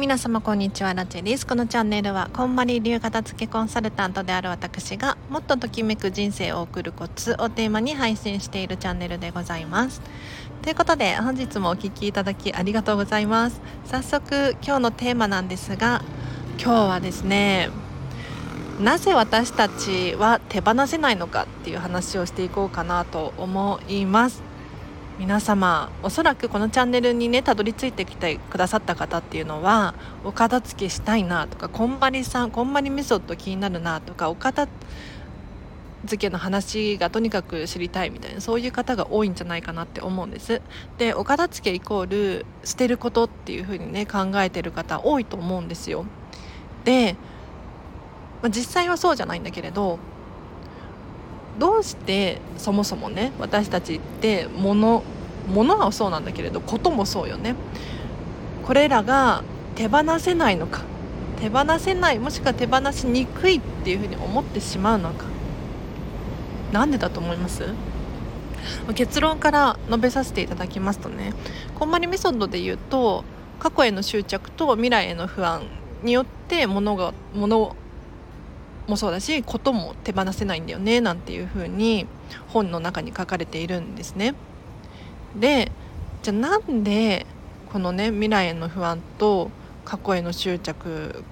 皆様こんにちはラチェです。このチャンネルはこんまり流片付けコンサルタントである私がもっとときめく人生を送るコツをテーマに配信しているチャンネルでございます。ということで本日もお聴きいただきありがとうございます。早速今日のテーマなんですが今日はですねなぜ私たちは手放せないのかっていう話をしていこうかなと思います。皆様おそらくこのチャンネルにねたどり着いてきてくださった方っていうのはお片付けしたいなとかこんまりさんこんまりメソッド気になるなとかお片付けの話がとにかく知りたいみたいなそういう方が多いんじゃないかなって思うんです。でお片付けイコール捨てることっていう風にね考えてる方多いと思うんですよ。で、まあ、実際はそうじゃないんだけれどどうしてそもそもね私たちって物物はそうなんだけれどこともそうよね。これらが手放せないのか。手放せないもしくは手放しにくいっていうふうに思ってしまうのか。なんでだと思います？結論から述べさせていただきますとね。こんまりメソッドで言うと過去への執着と未来への不安によって物が物もそうだしことも手放せないんだよねなんていうふうに本の中に書かれているんですね。でじゃあなんでこのね未来への不安と過去への執着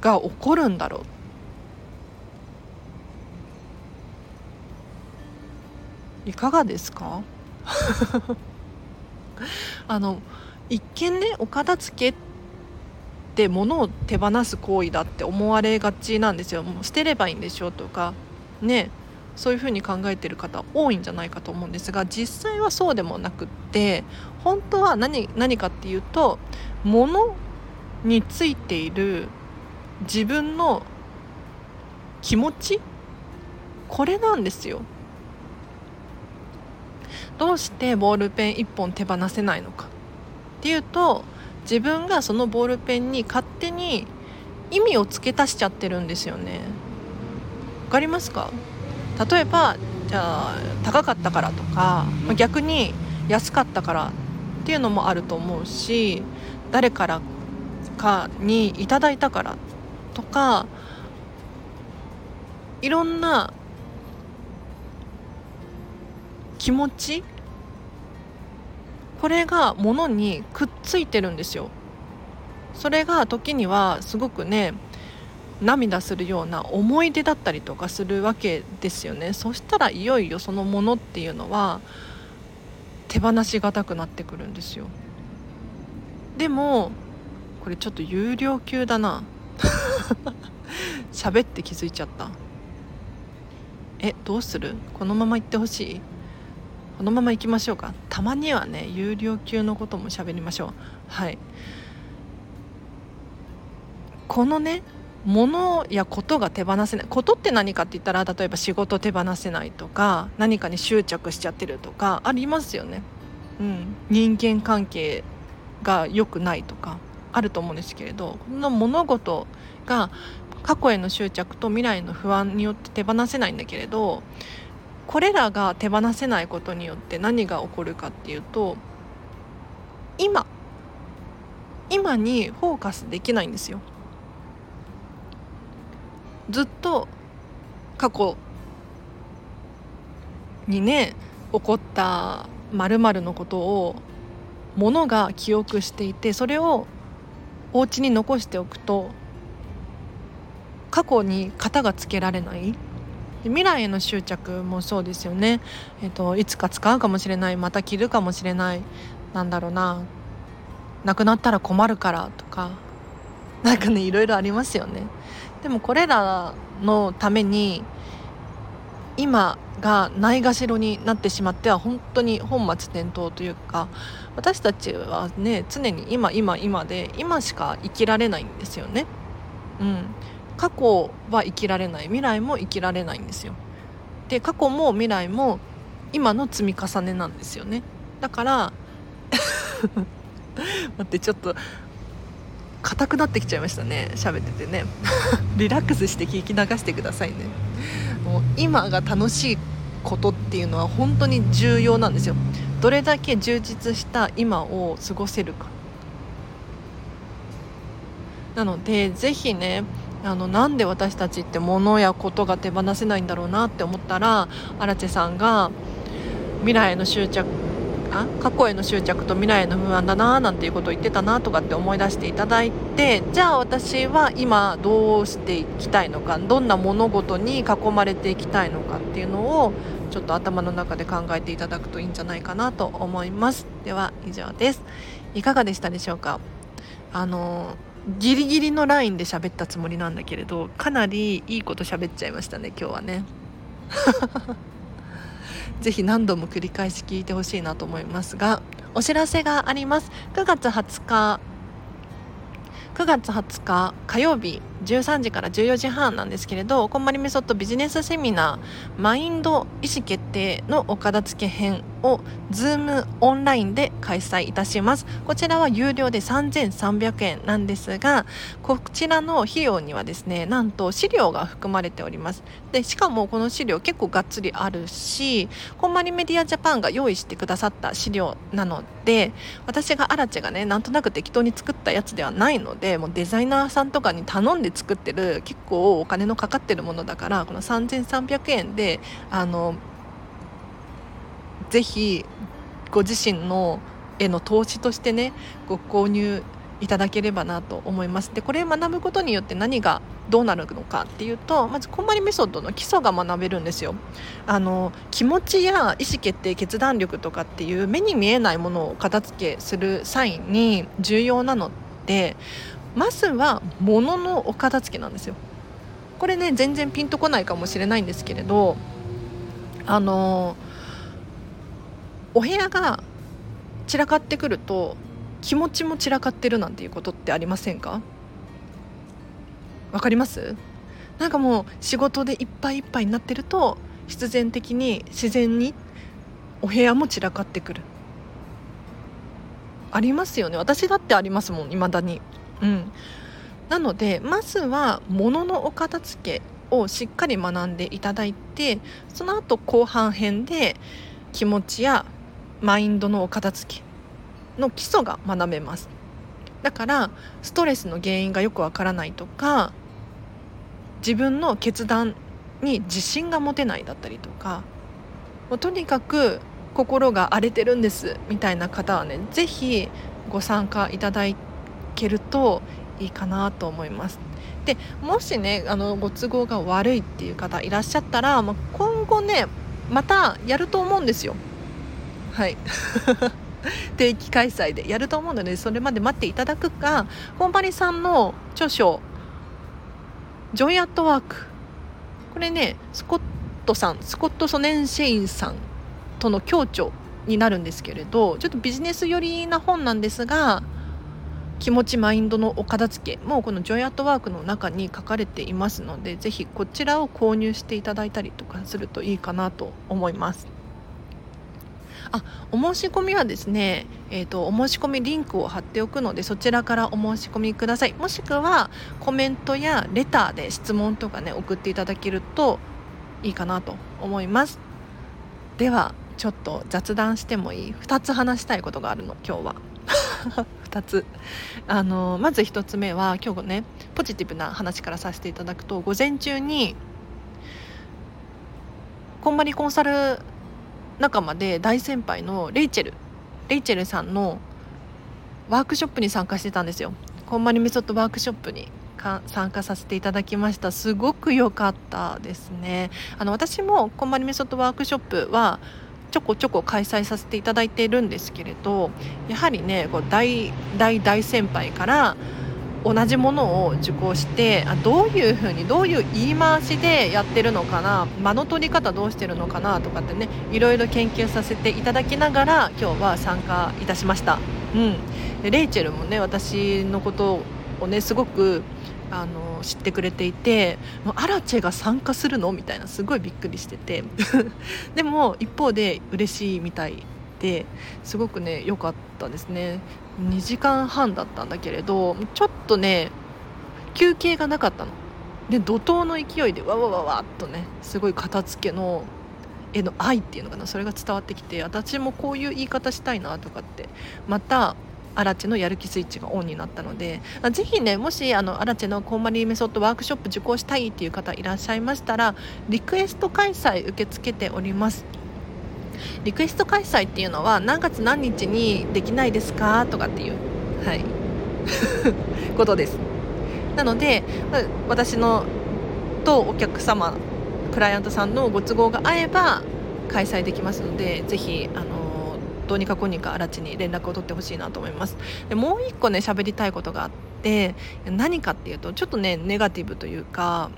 が起こるんだろう？いかがですか？あの一見ねお片付けって物を手放す行為だって思われがちなんですよ。もう捨てればいいんでしょうとかね。そういうふうに考えてる方多いんじゃないかと思うんですが実際はそうでもなくって本当は何何かっていうと物についている自分の気持ちこれなんですよ。どうしてボールペン1本手放せないのか。っていうと自分がそのボールペンに勝手に意味を付け足しちゃってるんですよね。わかりますか？例えばじゃあ高かったからとか逆に安かったからっていうのもあると思うし誰からかにいただいたからとかいろんな気持ちこれが物にくっついてるんですよ。それが時にはすごくね涙するような思い出だったりとかするわけですよね。そしたらいよいよそのものっていうのは手放しがたくなってくるんですよ。でもこれちょっと有料級だな。喋って気づいちゃった。えどうする？このまま行ってほしい？このまま行きましょうか。たまにはね有料級のことも喋りましょう。はい。このね物やことが手放せない。ことって何かって言ったら例えば仕事手放せないとか何かに執着しちゃってるとかありますよね、うん、人間関係が良くないとかあると思うんですけれどこの物事が過去への執着と未来への不安によって手放せないんだけれどこれらが手放せないことによって何が起こるかっていうと今。今にフォーカスできないんですよ。ずっと過去にね起こったまるのことをものが記憶していてそれをお家に残しておくと過去に型がつけられない。未来への執着もそうですよね、えーと、いつか使うかもしれない。また着るかもしれない。なんだろうな。なくなったら困るからとか。なんかねいろいろありますよね。でもこれらのために今がないがしろになってしまっては本当に本末転倒というか私たちはね常に今今今で今しか生きられないんですよね。うん、過去は生きられない。未来も生きられないんですよ。で過去も未来も今の積み重ねなんですよね。だから 待ってちょっと硬くなってきちゃいましたね。喋っててね。リラックスして聞き流してくださいね。もう今が楽しいことっていうのは本当に重要なんですよ。どれだけ充実した今を過ごせるか。なのでぜひねあのなんで私たちって物やことが手放せないんだろうなって思ったら荒地さんが未来への執着あ過去への執着と未来への不安だななんていうことを言ってたなとかって思い出していただいてじゃあ私は今どうしていきたいのかどんな物事に囲まれていきたいのかっていうのをちょっと頭の中で考えていただくといいんじゃないかなと思います。では以上です。いかがでしたでしょうか？あのギリギリのラインで喋ったつもりなんだけれどかなりいいこと喋っちゃいましたね今日はね。ぜひ何度も繰り返し聞いてほしいなと思いますがお知らせがあります。9月20日9月20日火曜日13時から14時半なんですけれどこんまりメソッドビジネスセミナーマインド意思決定のお片付け編を Zoom オンラインで開催いたします。こちらは有料で3300円なんですがこちらの費用にはですねなんと資料が含まれております。でしかもこの資料結構がっつりあるしこんまりメディアジャパンが用意してくださった資料なので私がアラチェがねなんとなく適当に作ったやつではないのでもうデザイナーさんとかに頼んで作ってる結構お金のかかってるものだからこの3300円であのぜひご自身のへの投資としてねご購入いただければなと思います。でこれ学ぶことによって何がどうなるのかっていうとまずこんまりメソッドの基礎が学べるんですよ。あの気持ちや意思決定決断力とかっていう目に見えないものを片付けする際に重要なのでまずは物のお片付けなんですよ。これね全然ピンとこないかもしれないんですけれどあのお部屋が散らかってくると気持ちも散らかってるなんていうことってありませんか？わかります？なんかもう仕事でいっぱいいっぱいになってると必然的に自然にお部屋も散らかってくる。ありますよね。私だってありますもん未だに。うん。なのでまずは物のお片付けをしっかり学んでいただいてその後後半編で気持ちやマインドのお片付けの基礎が学べます。だからストレスの原因がよくわからないとか自分の決断に自信が持てないだったりとかもうとにかく心が荒れてるんですみたいな方はね是非ご参加いただいてけるといいかなと思います。でもしねあのご都合が悪いっていう方いらっしゃったら、まあ、今後ねまたやると思うんですよ。はい 定期開催でやると思うのでそれまで待っていただくかこんまりさんの著書「 Joy at Work」これねスコットさんスコット・ソネンシェインさんとの共著になるんですけれどちょっとビジネス寄りな本なんですが気持ちマインドのお片付けもこのジョイアットワークの中に書かれていますのでぜひこちらを購入していただいたりとかするといいかなと思います。あお申し込みはですね、えーと、お申し込みリンクを貼っておくのでそちらからお申し込みください。もしくはコメントやレターで質問とかね送っていただけるといいかなと思います。ではちょっと雑談してもいい？2つ話したいことがあるの今日は。2つ。あのまず1つ目は今日ねポジティブな話からさせていただくと午前中にこんまりコンサル仲間で大先輩のレイチェルレイチェルさんのワークショップに参加してたんですよ。こんまりメソッドワークショップに参加させていただきました。すごく良かったですね。あの私もこんまりメソッドワークショップはちょこちょこ開催させていただいているんですけれどやはりねこう大大大先輩から同じものを受講してあどういうふうにどういう言い回しでやってるのかな間の取り方どうしてるのかなとかってねいろいろ研究させていただきながら今日は参加いたしました、うん、レイチェルもね私のことをねすごくあの知ってくれていてもうアラチェが参加するのみたいなすごいびっくりしてて。でも一方で嬉しいみたいですごくね良かったですね。2時間半だったんだけれどちょっとね休憩がなかったの。で怒涛の勢いでわわわわっとねすごい片付けのへの愛っていうのかなそれが伝わってきて私もこういう言い方したいなとかってまたアラチェのやる気スイッチがオンになったのでぜひねもしあのアラチェのコンマリーメソッドワークショップ受講したいっていう方いらっしゃいましたらリクエスト開催受け付けております。リクエスト開催っていうのは何月何日にできないですか？とかっていうはい。ことです。なので私のとお客様クライアントさんのご都合が合えば開催できますのでぜひあのどうにかこうにか荒地に連絡を取ってほしいなと思います。でもう一個ね喋りたいことがあって何かっていうとちょっとねネガティブというか、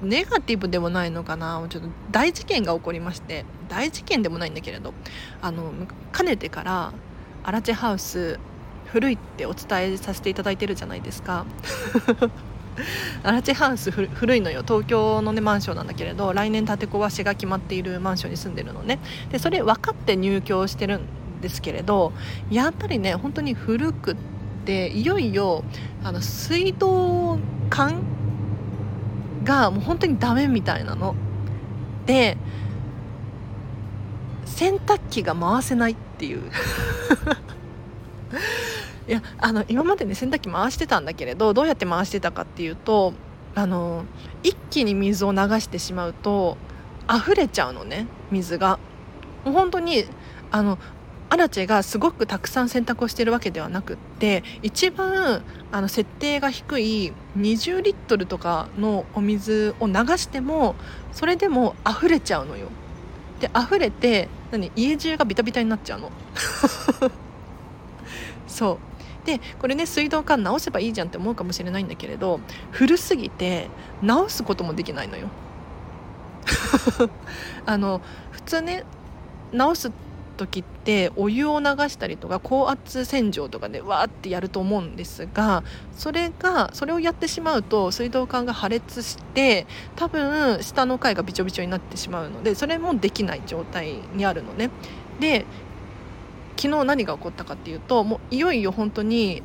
うん、ネガティブでもないのかな。ちょっと大事件が起こりまして大事件でもないんだけれどあのかねてからアラチェハウス古いってお伝えさせていただいてるじゃないですか。アラチハウス古いのよ。東京の、ね、マンションなんだけれど来年建て壊しが決まっているマンションに住んでるのね。でそれ分かって入居してるんですけれどやっぱりね本当に古くっていよいよあの水道管がもう本当にダメみたいなの。で洗濯機が回せないっていう いやあの今までね洗濯機回してたんだけれどどうやって回してたかっていうとあの一気に水を流してしまうと溢れちゃうのね水がもう本当にあのアラチェがすごくたくさん洗濯をしてるわけではなくって一番あの設定が低い20リットルとかのお水を流してもそれでも溢れちゃうのよ。で溢れて何家中がビタビタになっちゃうの。そう。でこれね水道管直せばいいじゃんって思うかもしれないんだけれど古すぎて直すこともできないのよ。あの普通ね直す時ってお湯を流したりとか高圧洗浄とかでわーってやると思うんですがそれがそれをやってしまうと水道管が破裂して多分下の階がびちょびちょになってしまうのでそれもできない状態にあるのね。で昨日何が起こったかっていうともういよいよ本当に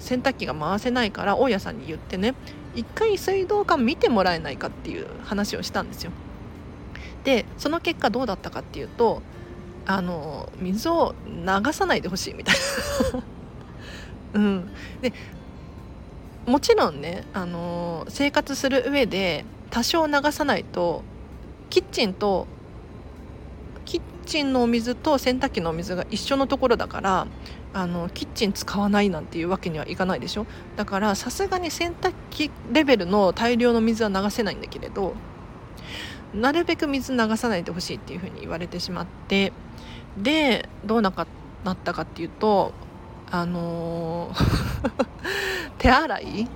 洗濯機が回せないから大家さんに言ってね一回水道管見てもらえないかっていう話をしたんですよ。でその結果どうだったかっていうとあの水を流さないでほしいみたいな。うん。でもちろんねあの生活する上で多少流さないとキッチンとキッチンのお水と洗濯機のお水が一緒のところだからあのキッチン使わないなんていうわけにはいかないでしょ？だからさすがに洗濯機レベルの大量の水は流せないんだけれどなるべく水流さないでほしいっていうふうに言われてしまってでどうなかなったかっていうとあのー 手洗い？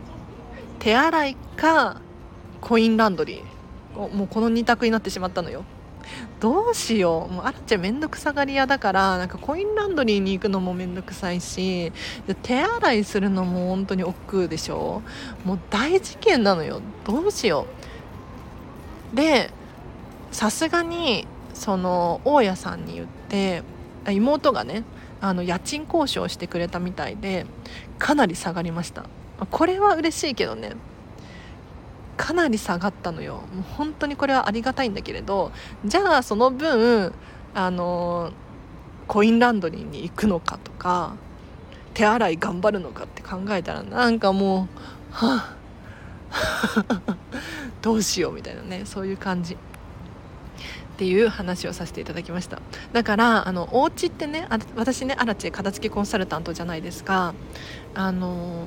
手洗いかコインランドリー。もうこの2択になってしまったのよ。どうしよう。もうあらちゃん面倒くさがり屋だからなんかコインランドリーに行くのも面倒くさいし手洗いするのも本当に億劫でしょ。もう大事件なのよ。どうしよう。でさすがにその大家さんに言って妹がねあの家賃交渉してくれたみたいでかなり下がりました。これは嬉しいけどねかなり下がったのよ。もう本当にこれはありがたいんだけれどじゃあその分あのコインランドリーに行くのかとか手洗い頑張るのかって考えたらなんかもうはあどうしようみたいなねそういう感じ。っていう話をさせていただきました。だからあのお家ってねあ私ねアラチェ片付けコンサルタントじゃないですか。あの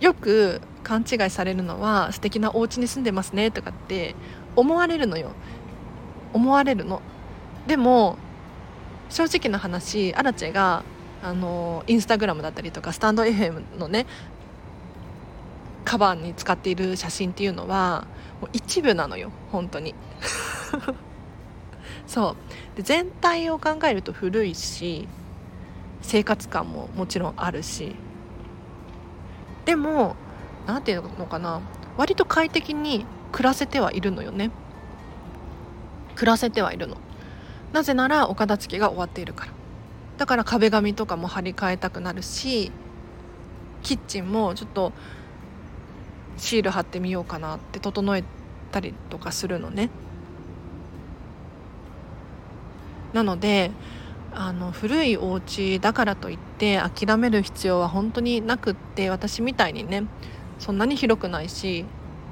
よく勘違いされるのは素敵なお家に住んでますねとかって思われるのよ。思われるの。でも正直な話アラチェがあのインスタグラムだったりとかスタンド FM のねカバーに使っている写真っていうのは一部なのよ本当に。そう。で全体を考えると古いし生活感ももちろんあるし。でも何て言うのかな。割と快適に暮らせてはいるのよね。暮らせてはいるの。なぜならお片付けが終わっているから。だから壁紙とかも張り替えたくなるしキッチンもちょっとシール貼ってみようかなって整えたりとかするのね。なのであの古いお家だからといって諦める必要は本当になくって私みたいにねそんなに広くないし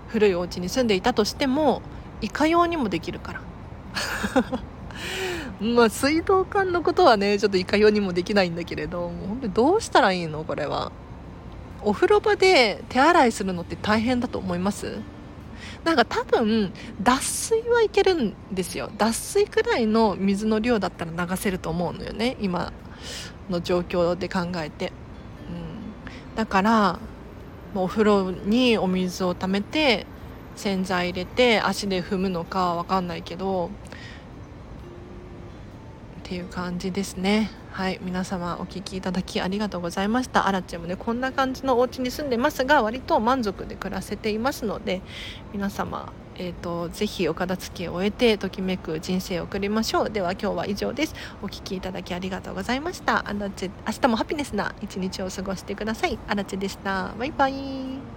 古いお家に住んでいたとしてもいかようにもできるから。まあ水道管のことはねちょっといかようにもできないんだけれどもう本当にどうしたらいいのこれは。お風呂場で手洗いするのって大変だと思います？なんか多分脱水はいけるんですよ。脱水くらいの水の量だったら流せると思うのよね。今の状況で考えて、うん、だからお風呂にお水をためて洗剤入れて足で踏むのかわかんないけどっていう感じですね。はい。皆様お聴きいただきありがとうございました。あらちゃんもねこんな感じのお家に住んでますが割と満足で暮らせていますので皆様えーと、ぜひお片付けを終えてときめく人生を送りましょう。では今日は以上です。お聴きいただきありがとうございました。あらち明日もハピネスな一日を過ごしてください。あらちでした。バイバイ。